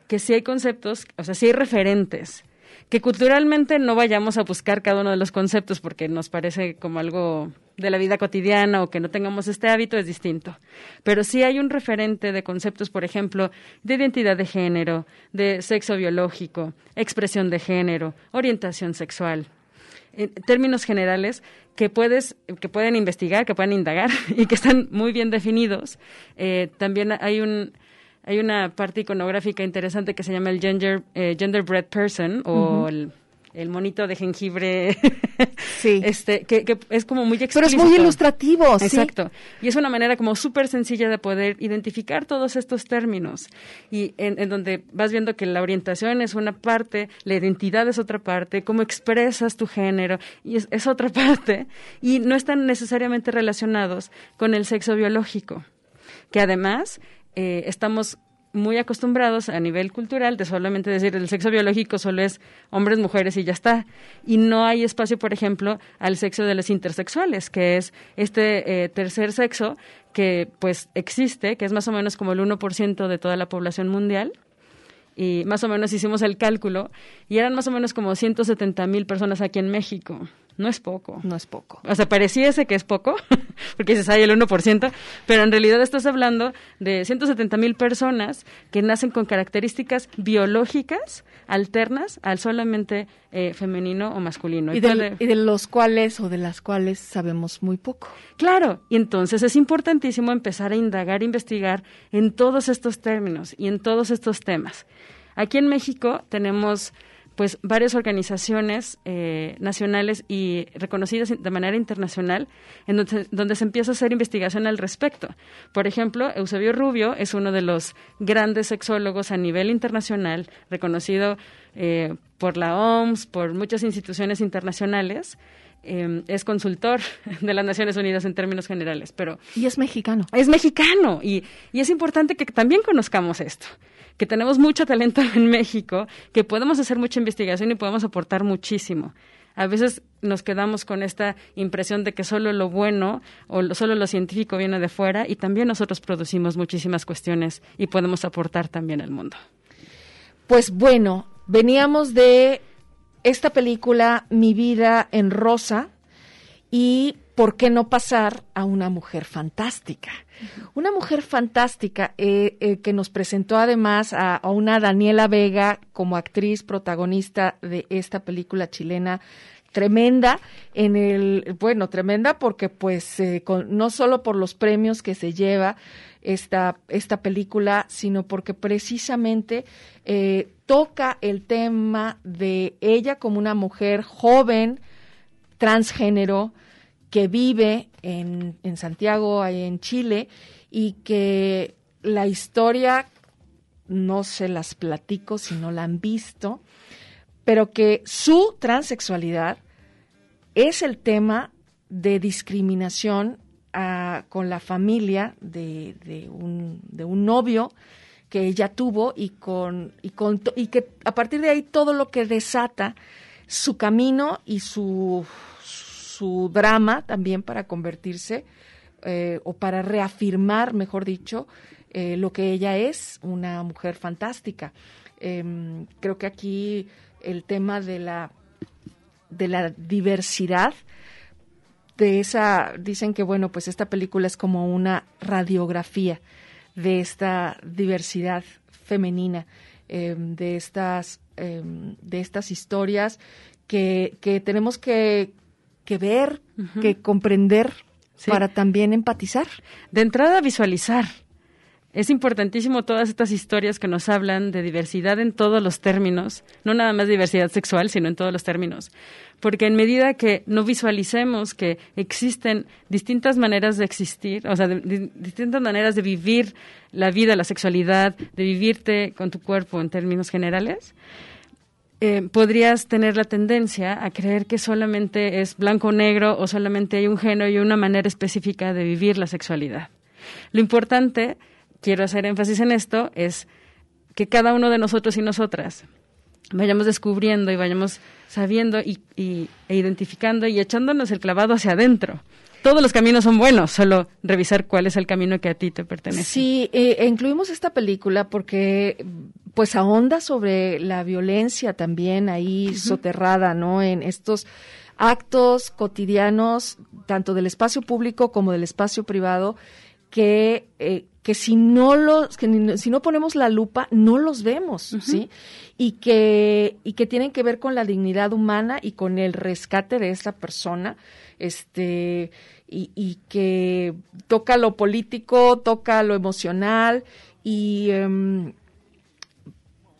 Que sí hay conceptos, o sea, sí hay referentes que culturalmente no vayamos a buscar cada uno de los conceptos porque nos parece como algo de la vida cotidiana o que no tengamos este hábito es distinto. Pero sí hay un referente de conceptos, por ejemplo, de identidad de género, de sexo biológico, expresión de género, orientación sexual, en términos generales que puedes que pueden investigar, que pueden indagar y que están muy bien definidos. Eh, también hay un hay una parte iconográfica interesante que se llama el gender, eh, genderbread person o el, el monito de jengibre, Sí. este, que, que es como muy Pero explícito. es muy ilustrativo, sí. Exacto. Y es una manera como súper sencilla de poder identificar todos estos términos. Y en, en donde vas viendo que la orientación es una parte, la identidad es otra parte, cómo expresas tu género y es, es otra parte. Y no están necesariamente relacionados con el sexo biológico. Que además eh, estamos muy acostumbrados a nivel cultural de solamente decir el sexo biológico solo es hombres, mujeres y ya está. Y no hay espacio, por ejemplo, al sexo de los intersexuales, que es este eh, tercer sexo que pues existe, que es más o menos como el 1% de toda la población mundial. Y más o menos hicimos el cálculo y eran más o menos como 170 mil personas aquí en México. No es poco. No es poco. O sea, pareciese que es poco, porque dices, hay el 1%, pero en realidad estás hablando de 170 mil personas que nacen con características biológicas alternas al solamente eh, femenino o masculino. Y de, y de los cuales o de las cuales sabemos muy poco. Claro, y entonces es importantísimo empezar a indagar, investigar en todos estos términos y en todos estos temas. Aquí en México tenemos pues varias organizaciones eh, nacionales y reconocidas de manera internacional en donde, donde, se empieza a hacer investigación al respecto. Por ejemplo, Eusebio Rubio es uno de los grandes sexólogos a nivel internacional, reconocido eh, por la OMS, por muchas instituciones internacionales. Eh, es consultor de las Naciones Unidas en términos generales, pero... Y es mexicano. Es mexicano y, y es importante que también conozcamos esto que tenemos mucho talento en México, que podemos hacer mucha investigación y podemos aportar muchísimo. A veces nos quedamos con esta impresión de que solo lo bueno o lo, solo lo científico viene de fuera y también nosotros producimos muchísimas cuestiones y podemos aportar también al mundo. Pues bueno, veníamos de esta película Mi vida en rosa y ¿por qué no pasar a una mujer fantástica? Una mujer fantástica eh, eh, que nos presentó además a, a, una Daniela Vega como actriz protagonista de esta película chilena tremenda en el bueno tremenda porque pues eh, con, no solo por los premios que se lleva esta esta película sino porque precisamente eh, toca el tema de ella como una mujer joven transgénero que vive en, en Santiago, en Chile, y que la historia no se las platico si no la han visto, pero que su transexualidad es el tema de discriminación a, con la familia de, de, un, de, un, novio que ella tuvo y, con, y, con, y que a partir de ahí todo lo que desata su camino y su su drama también para convertirse eh, o para reafirmar, mejor dicho, eh, lo que ella es, una mujer fantástica. Eh, creo que aquí el tema de la de la diversidad de esa dicen que bueno pues esta película es como una radiografía de esta diversidad femenina de estas de estas historias que, que tenemos que, que ver, uh -huh. que comprender sí. para también empatizar. De entrada, visualizar. Es importantísimo todas estas historias que nos hablan de diversidad en todos los términos, no nada más diversidad sexual, sino en todos los términos. Porque en medida que no visualicemos que existen distintas maneras de existir, o sea, de, de, distintas maneras de vivir la vida, la sexualidad, de vivirte con tu cuerpo en términos generales, eh, podrías tener la tendencia a creer que solamente es blanco o negro o solamente hay un género y una manera específica de vivir la sexualidad. Lo importante quiero hacer énfasis en esto, es que cada uno de nosotros y nosotras vayamos descubriendo y vayamos sabiendo y, y- e identificando y echándonos el clavado hacia adentro. Todos los caminos son buenos, solo revisar cuál es el camino que a ti te pertenece. Sí, eh, e incluimos esta película porque pues ahonda sobre la violencia también ahí soterrada, ¿no? En estos actos cotidianos, tanto del espacio público como del espacio privado, que, eh, que si no los, que si no ponemos la lupa, no los vemos, ¿sí? Y que, y que tienen que ver con la dignidad humana y con el rescate de esta persona, este, y, y que toca lo político, toca lo emocional, y em,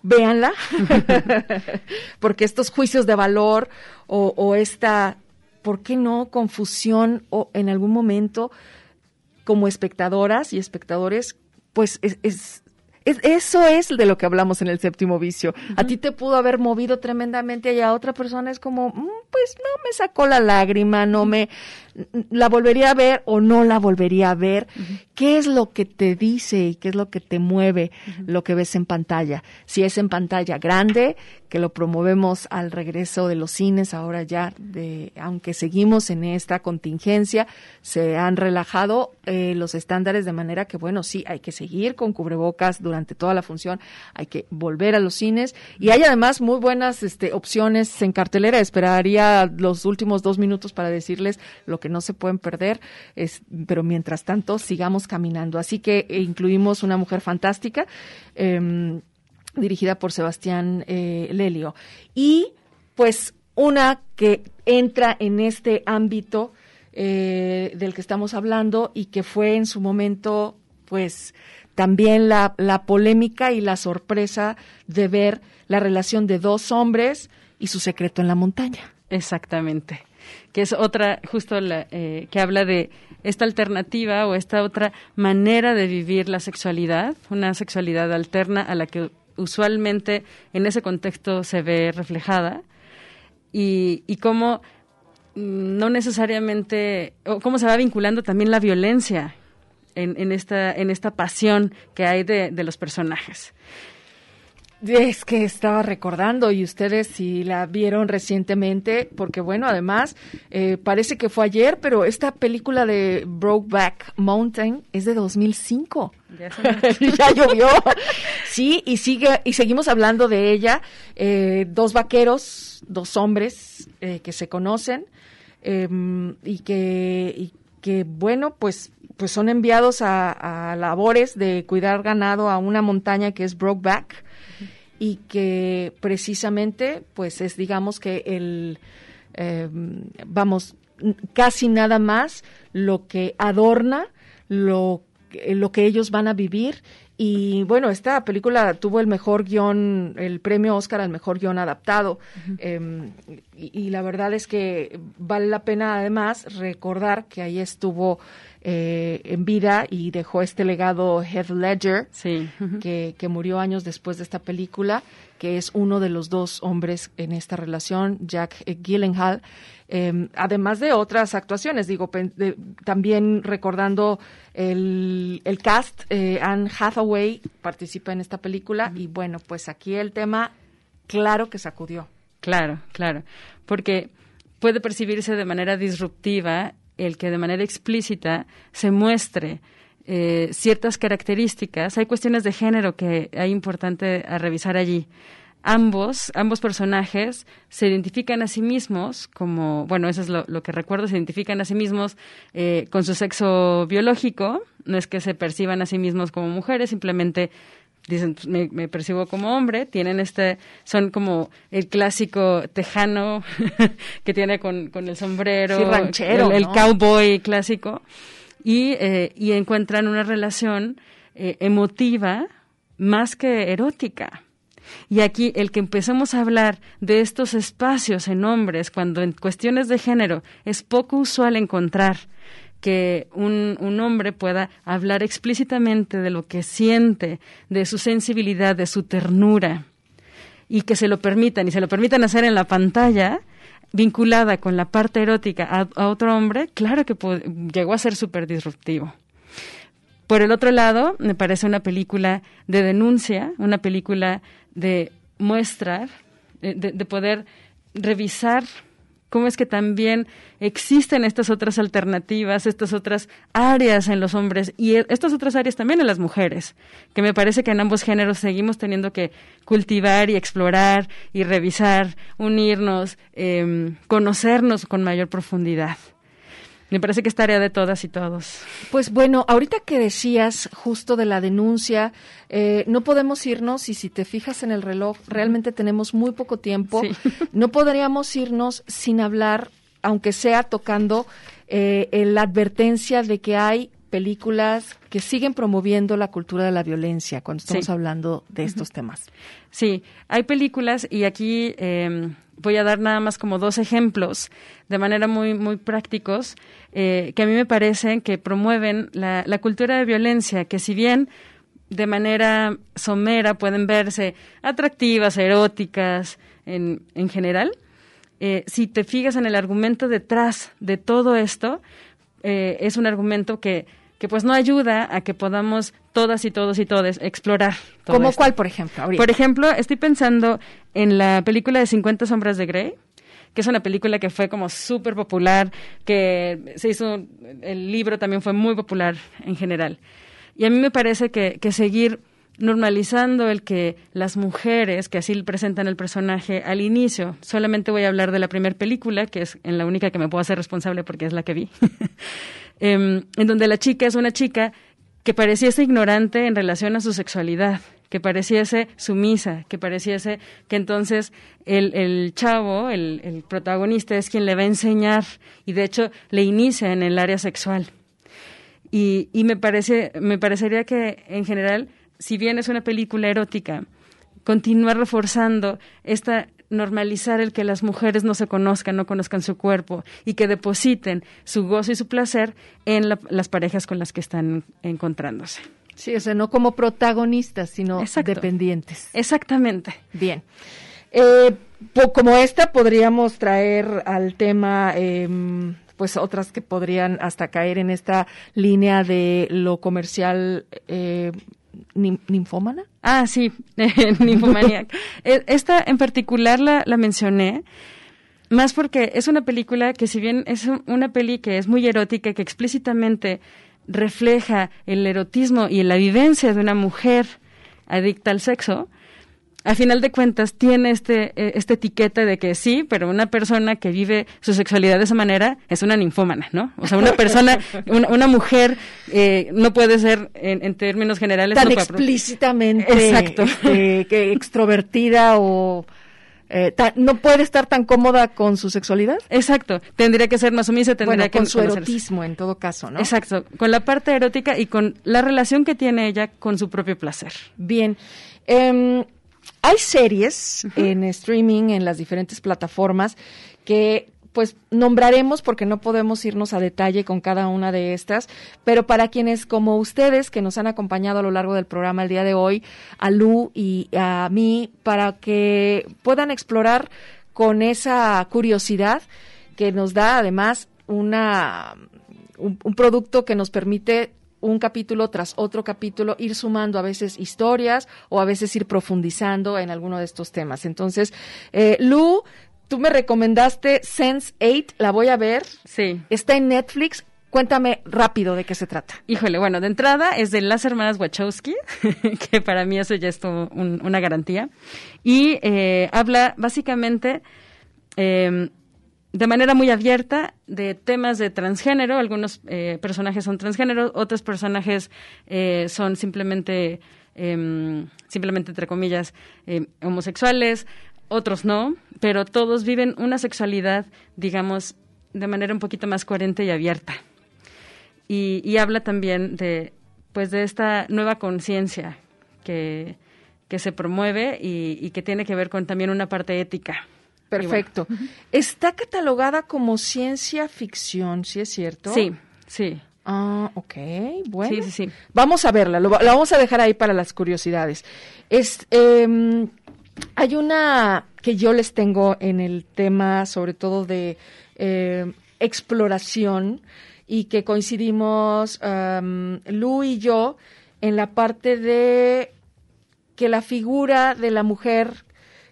véanla, porque estos juicios de valor o, esta, ¿por qué no?, confusión o en algún momento como espectadoras y espectadores, pues es, es- es- eso es de lo que hablamos en el séptimo vicio. A ti te pudo haber movido tremendamente y a otra persona es como, "Mm, pues no me sacó la lágrima, no me la volvería a ver o no la volvería a ver. ¿Qué es lo que te dice y qué es lo que te mueve lo que ves en pantalla? Si es en pantalla grande, que lo promovemos al regreso de los cines ahora ya, de, aunque seguimos en esta contingencia, se han relajado eh, los estándares de manera que, bueno, sí, hay que seguir con cubrebocas durante toda la función, hay que volver a los cines y hay además muy buenas este, opciones en cartelera. Esperaría los últimos dos minutos para decirles lo que no se pueden perder, pero mientras tanto sigamos caminando. Así que incluimos una mujer fantástica. em, dirigida por Sebastián eh, Lelio. Y pues una que entra en este ámbito eh, del que estamos hablando y que fue en su momento pues también la, la polémica y la sorpresa de ver la relación de dos hombres y su secreto en la montaña. Exactamente. Que es otra, justo la, eh, que habla de esta alternativa o esta otra manera de vivir la sexualidad, una sexualidad alterna a la que usualmente en ese contexto se ve reflejada y, y cómo mm, no necesariamente, o cómo se va vinculando también la violencia en, en, esta, en esta pasión que hay de, de los personajes. Es que estaba recordando y ustedes si la vieron recientemente, porque bueno, además eh, parece que fue ayer, pero esta película de Brokeback Mountain es de 2005. Ya ya llovió. Sí, y sigue y seguimos hablando de ella. Eh, dos vaqueros, dos hombres eh, que se conocen eh, y que y que bueno, pues pues son enviados a, a labores de cuidar ganado a una montaña que es Brokeback y que precisamente pues es digamos que el eh, vamos casi nada más lo que adorna lo que- lo que ellos van a vivir. Y bueno esta película tuvo el mejor guion el premio Oscar al mejor guion adaptado. Eh, y, y la verdad es que vale la pena además recordar que ahí estuvo eh, en vida y dejó este legado Heath Ledger Sí. que, que murió años después de esta película, que es uno de los dos hombres en esta relación, Jack Gyllenhaal, eh, además de otras actuaciones, digo, de- también recordando el, el cast, eh, Anne Hathaway participa en esta película y bueno, pues aquí el tema, claro que sacudió. Claro, claro, porque puede percibirse de manera disruptiva el que de manera explícita se muestre eh, ciertas características. Hay cuestiones de género que hay importante a revisar allí. Ambos, ambos personajes se identifican a sí mismos como, bueno, eso es lo, que recuerdo, se identifican a sí mismos eh, con su sexo biológico, no es que se perciban a sí mismos como mujeres, simplemente dicen pues, me, me percibo como hombre tienen este son como el clásico tejano que tiene con, con el sombrero Sí, ranchero, el, el ¿no? cowboy clásico y, eh, y encuentran una relación eh, emotiva más que erótica y aquí el que empecemos a hablar de estos espacios en hombres cuando en cuestiones de género es poco usual encontrar que un, un hombre pueda hablar explícitamente de lo que siente, de su sensibilidad, de su ternura, y que se lo permitan, y se lo permitan hacer en la pantalla, vinculada con la parte erótica a, otro hombre, claro que llegó a ser súper disruptivo. Por el otro lado, me parece una película de denuncia, una película de muestrar, de, de poder revisar cómo es que también existen estas otras alternativas, estas otras áreas en los hombres y e, estas otras áreas también en las mujeres, que me parece que en ambos géneros seguimos teniendo que cultivar y explorar y revisar, unirnos, eh, conocernos con mayor profundidad. Me parece que es tarea de todas y todos. Pues bueno, ahorita que decías justo de la denuncia, eh, no podemos irnos y si te fijas en el reloj, realmente tenemos muy poco tiempo. Sí. No podríamos irnos sin hablar, aunque sea tocando eh, la advertencia de que hay películas que siguen promoviendo la cultura de la violencia cuando estamos Sí. hablando de estos temas. Sí, hay películas y aquí eh, voy a dar nada más como dos ejemplos de manera muy, muy prácticos eh, que a mí me parecen que promueven la, cultura de violencia, que si bien de manera somera pueden verse atractivas, eróticas en, en general, eh, si te fijas en el argumento detrás de todo esto, eh, es un argumento que, que pues no ayuda a que podamos todas y todos y todes explorar. todo ¿Como esto. cuál, por ejemplo? Ahorita? Por ejemplo, estoy pensando en la película de 50 sombras de Grey, que es una película que fue como súper popular, que se hizo, el libro también fue muy popular en general. Y a mí me parece que, que seguir normalizando el que las mujeres, que así presentan el personaje al inicio, solamente voy a hablar de la primera película, que es en la única que me puedo hacer responsable porque es la que vi, em, en donde la chica es una chica que pareciese ignorante en relación a su sexualidad, que pareciese sumisa, que pareciese que entonces el, el chavo, el, el protagonista, es quien le va a enseñar y de hecho le inicia en el área sexual. Y, y me, parece, me parecería que en general, si bien es una película erótica, continúa reforzando esta normalizar el que las mujeres no se conozcan, no conozcan su cuerpo y que depositen su gozo y su placer en la- las parejas con las que están encontrándose. Sí, o sea, no como protagonistas, sino Exacto. dependientes. Exactamente. Bien. Eh, como esta podríamos traer al tema, em, pues otras que podrían hasta caer en esta línea de lo comercial eh, ninfómana. Ah, sí, Nymphomaniac. Eh, Esta en particular la, la mencioné más porque es una película que si bien es un- una peli que es muy erótica, que explícitamente refleja el erotismo y la vivencia de una mujer adicta al sexo, a final de cuentas tiene este, eh, esta etiqueta de que sí, pero una persona que vive su sexualidad de esa manera es una ninfómana, ¿no? O sea, una persona, una, una mujer eh, no puede ser, en, en términos generales, Tan no explícitamente Exacto. este, que extrovertida o eh, no puede estar tan cómoda con su sexualidad. Exacto, tendría que ser más sumisa, tendría Bueno, que con su conocerse. erotismo en todo caso, ¿no? Exacto, con la parte erótica y con la relación que tiene ella con su propio placer. Bien. Em, hay series en streaming, en las diferentes plataformas, que pues nombraremos porque no podemos irnos a detalle con cada una de estas, pero para quienes como ustedes que nos han acompañado a lo largo del programa el día de hoy, a Lu y a mí, para que puedan explorar con esa curiosidad que nos da además una un, un producto que nos permite un capítulo tras otro capítulo ir sumando a veces historias o a veces ir profundizando en alguno de estos temas. Entonces, eh, Lu, tú me recomendaste Sense 8, la voy a ver. Sí. Está en Netflix. Cuéntame rápido de qué se trata. Híjole, bueno, de entrada es de las hermanas Wachowski, que para mí eso ya es todo un- una garantía. Y eh, habla básicamente eh, de manera muy abierta de temas de transgénero. Algunos eh, personajes son transgénero, otros personajes eh, son simplemente, eh, simplemente entre comillas, eh, homosexuales, otros no, pero todos viven una sexualidad, digamos, de manera un poquito más coherente y abierta y, y habla también de pues de esta nueva conciencia que, que se promueve y que tiene que ver con también una parte ética. Perfecto. Está catalogada como ciencia ficción, ¿sí es cierto? Sí, sí. Ah, ok, bueno. Sí, sí, sí. Vamos a verla, lo, la vamos a dejar ahí para las curiosidades. Es, em, hay una que yo les tengo en el tema, sobre todo de em, exploración, y que coincidimos um, Lu y yo en la parte de que la figura de la mujer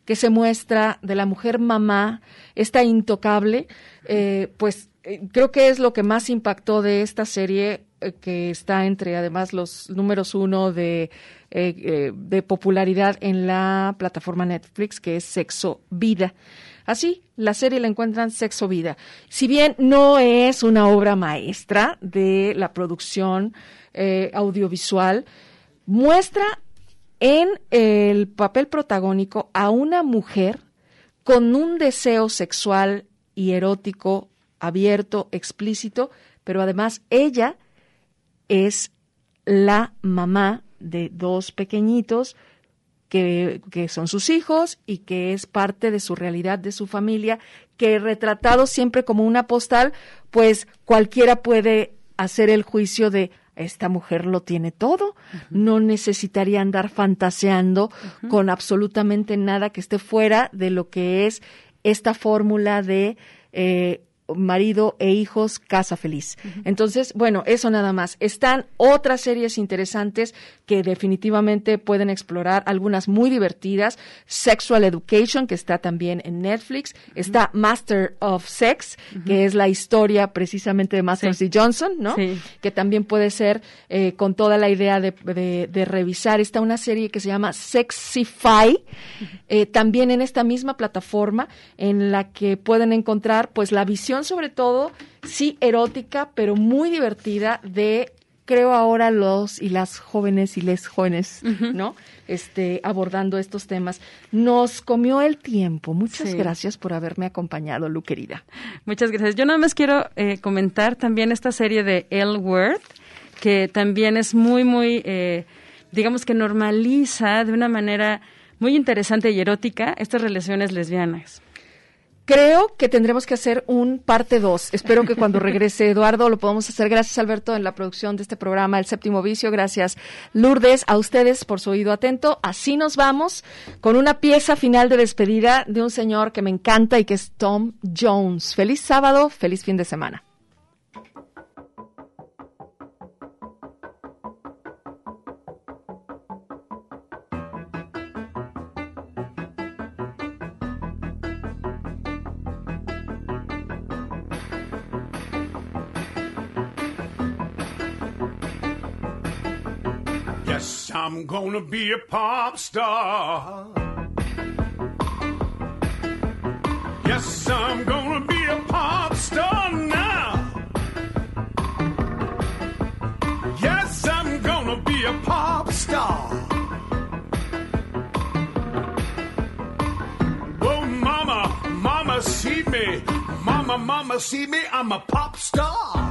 que se muestra, de la mujer mamá, está intocable, eh, pues eh, creo que es lo que más impactó de esta serie, eh, que está entre además los números uno de, de popularidad en la plataforma Netflix, que es Sexo Vida. Así, la serie la encuentran Sexo Vida. Si bien no es una obra maestra de la producción audiovisual, muestra en el papel protagónico a una mujer con un deseo sexual y erótico abierto, explícito, pero además ella es la mamá de dos pequeñitos que, que, son sus hijos y que es parte de su realidad, de su familia, que retratado siempre como una postal, pues cualquiera puede hacer el juicio de esta mujer lo tiene todo, no necesitaría andar fantaseando con absolutamente nada que esté fuera de lo que es esta fórmula de eh, marido e hijos, casa feliz. Entonces, bueno, eso nada más. Están otras series interesantes que definitivamente pueden explorar, algunas muy divertidas. Sexual Education, que está también en Netflix. Está Master of Sex, que es la historia precisamente de Master C. Johnson, ¿no? Que también puede ser eh, con toda la idea de, revisar. Está una serie que se llama Sexify, eh, también en esta misma plataforma, en la que pueden encontrar pues la visión sobre todo, sí erótica, pero muy divertida de creo ahora los y las jóvenes y les jóvenes, ¿no? Este, abordando estos temas. Nos comió el tiempo. Muchas gracias por haberme acompañado, Lu querida. Muchas gracias. Yo nada más quiero eh, comentar también esta serie de El Word, que también es muy, muy, eh, digamos que normaliza de una manera muy interesante y erótica estas relaciones lesbianas. Creo que tendremos que hacer un parte 2. Espero que cuando regrese Eduardo lo podamos hacer. Gracias, Alberto, en la producción de este programa, El Séptimo Vicio. Gracias, Lourdes, a ustedes por su oído atento. Así nos vamos con una pieza final de despedida de un señor que me encanta y que es Tom Jones. Feliz sábado, feliz fin de semana. I'm gonna be a pop star. Yes, I'm gonna be a pop star now. Yes, I'm gonna be a pop star. Oh, mama, mama, see me. Mama, mama, see me. I'm a pop star.